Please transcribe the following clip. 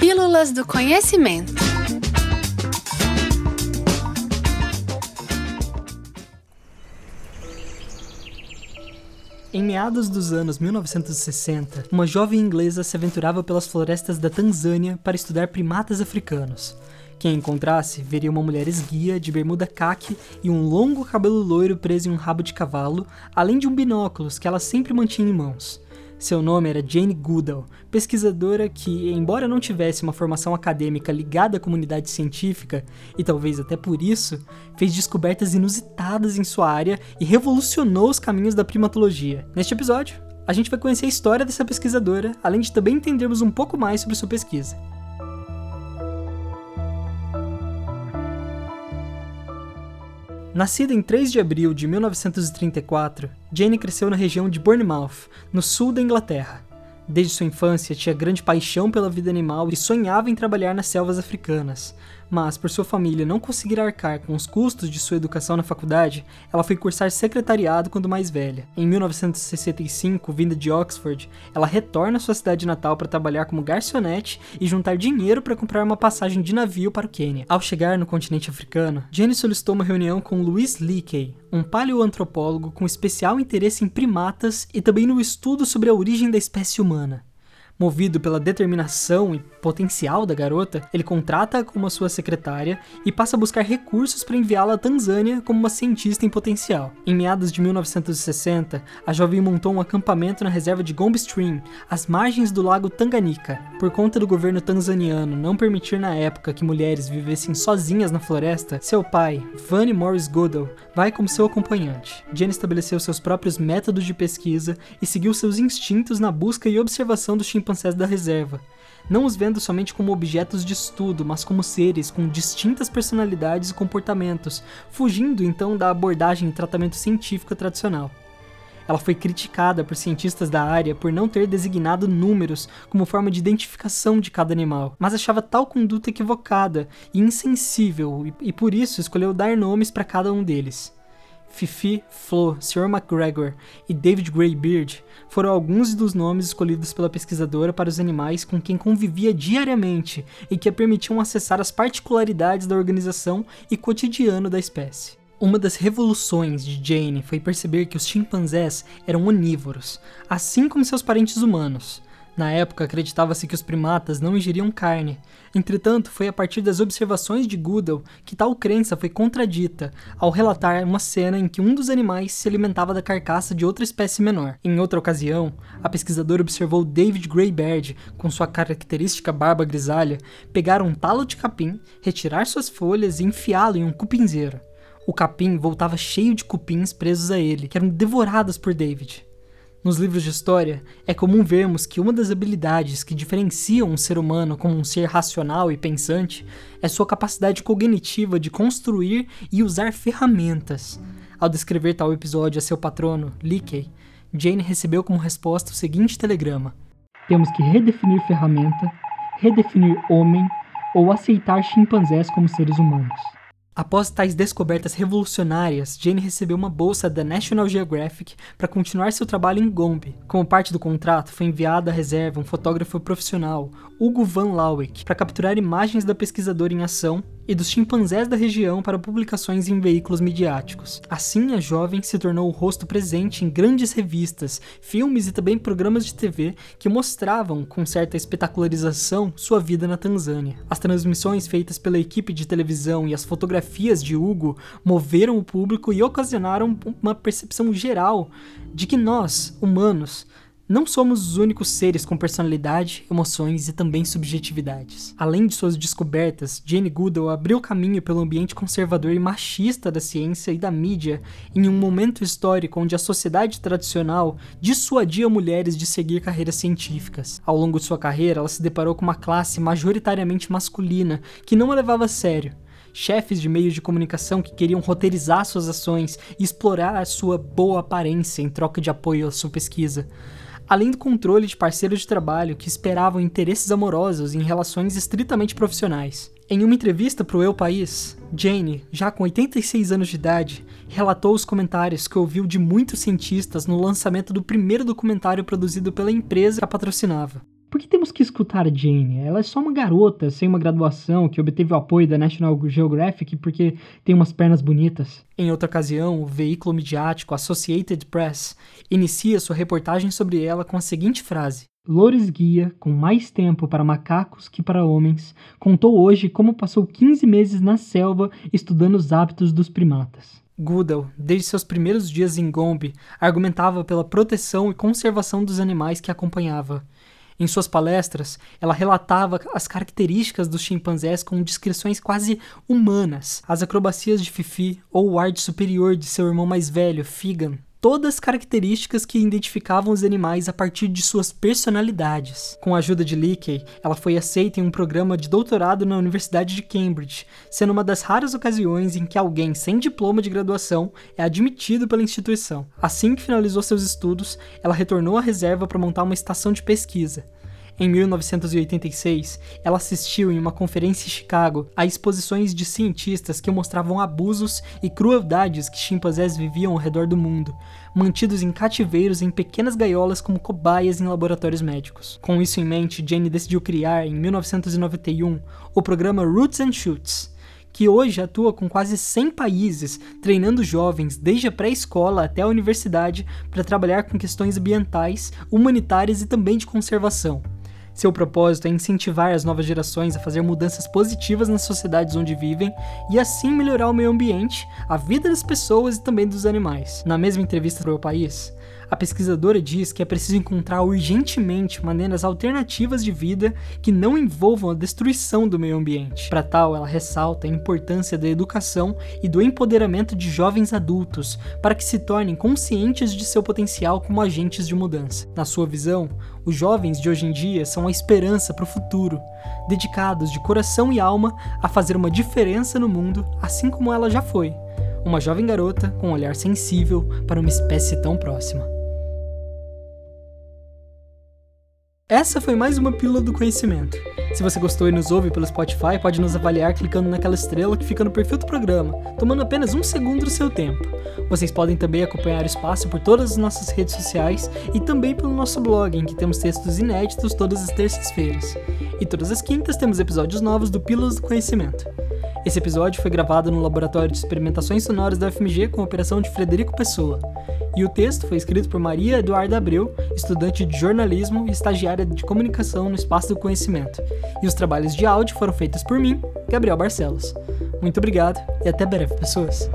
Pílulas do Conhecimento. Em meados dos anos 1960, uma jovem inglesa se aventurava pelas florestas da Tanzânia para estudar primatas africanos. Quem encontrasse veria uma mulher esguia de bermuda caque e um longo cabelo loiro preso em um rabo de cavalo, além de um binóculos que ela sempre mantinha em mãos. Seu nome era Jane Goodall, pesquisadora que, embora não tivesse uma formação acadêmica ligada à comunidade científica, e talvez até por isso, fez descobertas inusitadas em sua área e revolucionou os caminhos da primatologia. Neste episódio, a gente vai conhecer a história dessa pesquisadora, além de também entendermos um pouco mais sobre sua pesquisa. Nascida em 3 de abril de 1934, Jane cresceu na região de Bournemouth, no sul da Inglaterra. Desde sua infância, tinha grande paixão pela vida animal e sonhava em trabalhar nas selvas africanas, mas por sua família não conseguir arcar com os custos de sua educação na faculdade, ela foi cursar secretariado quando mais velha. Em 1965, vinda de Oxford, ela retorna à sua cidade natal para trabalhar como garçonete e juntar dinheiro para comprar uma passagem de navio para o Quênia. Ao chegar no continente africano, Jenny solicitou uma reunião com Louis Leakey, um paleoantropólogo com especial interesse em primatas e também no estudo sobre a origem da espécie humana. Movido pela determinação e potencial da garota, ele contrata-a como sua secretária e passa a buscar recursos para enviá-la à Tanzânia como uma cientista em potencial. Em meados de 1960, a jovem montou um acampamento na reserva de Gombe Stream, às margens do lago Tanganyika. Por conta do governo tanzaniano não permitir na época que mulheres vivessem sozinhas na floresta, seu pai, Vanny Morris Goodall, vai como seu acompanhante. Jane estabeleceu seus próprios métodos de pesquisa e seguiu seus instintos na busca e observação dos chimpanzés chimpanzés da reserva, não os vendo somente como objetos de estudo, mas como seres com distintas personalidades e comportamentos, fugindo então da abordagem e tratamento científico tradicional. Ela foi criticada por cientistas da área por não ter designado números como forma de identificação de cada animal, mas achava tal conduta equivocada e insensível e, e por isso escolheu dar nomes para cada um deles. Fifi, Flo, Sr. McGregor e David Greybeard foram alguns dos nomes escolhidos pela pesquisadora para os animais com quem convivia diariamente e que a permitiam acessar as particularidades da organização e cotidiano da espécie. Uma das revoluções de Jane foi perceber que os chimpanzés eram onívoros, assim como seus parentes humanos. Na época, acreditava-se que os primatas não ingeriam carne. Entretanto, foi a partir das observações de Goodall que tal crença foi contradita ao relatar uma cena em que um dos animais se alimentava da carcaça de outra espécie menor. Em outra ocasião, a pesquisadora observou David Greybeard, com sua característica barba grisalha, pegar um talo de capim, retirar suas folhas e enfiá-lo em um cupinzeiro. O capim voltava cheio de cupins presos a ele, que eram devorados por David. Nos livros de história, é comum vermos que uma das habilidades que diferenciam um ser humano como um ser racional e pensante é sua capacidade cognitiva de construir e usar ferramentas. Ao descrever tal episódio a seu patrono, Leakey, Jane recebeu como resposta o seguinte telegrama: Temos que redefinir ferramenta, redefinir homem ou aceitar chimpanzés como seres humanos. Após tais descobertas revolucionárias, Jane recebeu uma bolsa da National Geographic para continuar seu trabalho em Gombe. Como parte do contrato, foi enviado à reserva um fotógrafo profissional, Hugo Van Lawick, para capturar imagens da pesquisadora em ação e dos chimpanzés da região para publicações em veículos midiáticos. Assim, a jovem se tornou o rosto presente em grandes revistas, filmes e também programas de TV que mostravam, com certa espetacularização, sua vida na Tanzânia. As transmissões feitas pela equipe de televisão e as fotografias de Hugo moveram o público e ocasionaram uma percepção geral de que nós, humanos, não somos os únicos seres com personalidade, emoções e também subjetividades. Além de suas descobertas, Jane Goodall abriu caminho pelo ambiente conservador e machista da ciência e da mídia em um momento histórico onde a sociedade tradicional dissuadia mulheres de seguir carreiras científicas. Ao longo de sua carreira, ela se deparou com uma classe majoritariamente masculina que não a levava a sério chefes de meios de comunicação que queriam roteirizar suas ações e explorar a sua boa aparência em troca de apoio à sua pesquisa além do controle de parceiros de trabalho que esperavam interesses amorosos em relações estritamente profissionais. Em uma entrevista para o Eu País, Jane, já com 86 anos de idade, relatou os comentários que ouviu de muitos cientistas no lançamento do primeiro documentário produzido pela empresa que a patrocinava. Que temos que escutar a Jane? Ela é só uma garota sem uma graduação que obteve o apoio da National Geographic porque tem umas pernas bonitas. Em outra ocasião, o veículo midiático Associated Press inicia sua reportagem sobre ela com a seguinte frase: Loures Guia, com mais tempo para macacos que para homens, contou hoje como passou 15 meses na selva estudando os hábitos dos primatas. Goodall, desde seus primeiros dias em Gombe, argumentava pela proteção e conservação dos animais que acompanhava. Em suas palestras, ela relatava as características dos chimpanzés com descrições quase humanas, as acrobacias de Fifi ou o ar superior de seu irmão mais velho, Figan, todas características que identificavam os animais a partir de suas personalidades. Com a ajuda de Leakey, ela foi aceita em um programa de doutorado na Universidade de Cambridge, sendo uma das raras ocasiões em que alguém sem diploma de graduação é admitido pela instituição. Assim que finalizou seus estudos, ela retornou à reserva para montar uma estação de pesquisa. Em 1986, ela assistiu em uma conferência em Chicago a exposições de cientistas que mostravam abusos e crueldades que chimpanzés viviam ao redor do mundo, mantidos em cativeiros em pequenas gaiolas como cobaias em laboratórios médicos. Com isso em mente, Jane decidiu criar, em 1991, o programa Roots and Shoots, que hoje atua com quase 100 países, treinando jovens desde a pré-escola até a universidade para trabalhar com questões ambientais, humanitárias e também de conservação. Seu propósito é incentivar as novas gerações a fazer mudanças positivas nas sociedades onde vivem e assim melhorar o meio ambiente, a vida das pessoas e também dos animais. Na mesma entrevista para o país, a pesquisadora diz que é preciso encontrar urgentemente maneiras alternativas de vida que não envolvam a destruição do meio ambiente. Para tal, ela ressalta a importância da educação e do empoderamento de jovens adultos para que se tornem conscientes de seu potencial como agentes de mudança. Na sua visão, os jovens de hoje em dia são a esperança para o futuro, dedicados de coração e alma a fazer uma diferença no mundo, assim como ela já foi. Uma jovem garota com um olhar sensível para uma espécie tão próxima. Essa foi mais uma Pílula do Conhecimento. Se você gostou e nos ouve pelo Spotify, pode nos avaliar clicando naquela estrela que fica no perfil do programa, tomando apenas um segundo do seu tempo. Vocês podem também acompanhar o espaço por todas as nossas redes sociais e também pelo nosso blog, em que temos textos inéditos todas as terças-feiras. E todas as quintas temos episódios novos do Pílulas do Conhecimento. Esse episódio foi gravado no Laboratório de Experimentações Sonoras da FMG com a operação de Frederico Pessoa. E o texto foi escrito por Maria Eduarda Abreu, estudante de jornalismo e estagiária de comunicação no Espaço do Conhecimento. E os trabalhos de áudio foram feitos por mim, Gabriel Barcelos. Muito obrigado e até breve, pessoas!